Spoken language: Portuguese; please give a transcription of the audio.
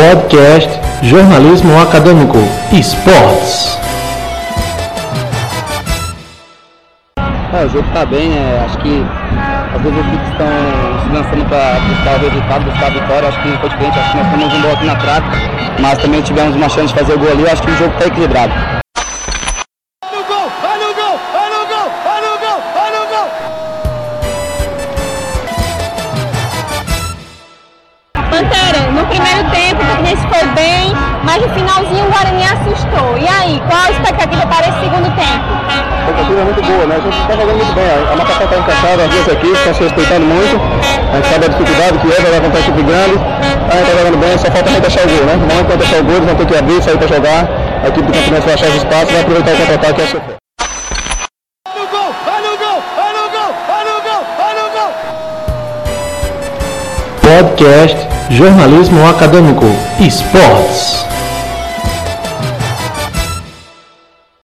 Podcast Jornalismo Acadêmico Esportes. É, o jogo está bem, né? Acho que as duas equipes estão se lançando para buscar o resultado, buscar a vitória. Acho que foi diferente, acho que nós temos um gol aqui na trave, mas também tivemos uma chance de fazer o gol ali. Acho que o jogo está equilibrado. Olha o mas no finalzinho o Guarani assustou. E aí, qual a expectativa para esse segundo tempo? A expectativa é muito boa, né? A gente está jogando muito bem. A marcação está encaixada, as duas equipes estão se respeitando muito. A gente sabe a dificuldade que é jogar contra uma equipe grande. A gente está jogando bem, só falta a achar o gol, né? Que achar o gol, eles vão ter que abrir, sair para jogar. A equipe do Campinense vai achar os espaços e vai aproveitar o contra-ataque e a sofrer. Podcast Jornalismo Acadêmico Esportes.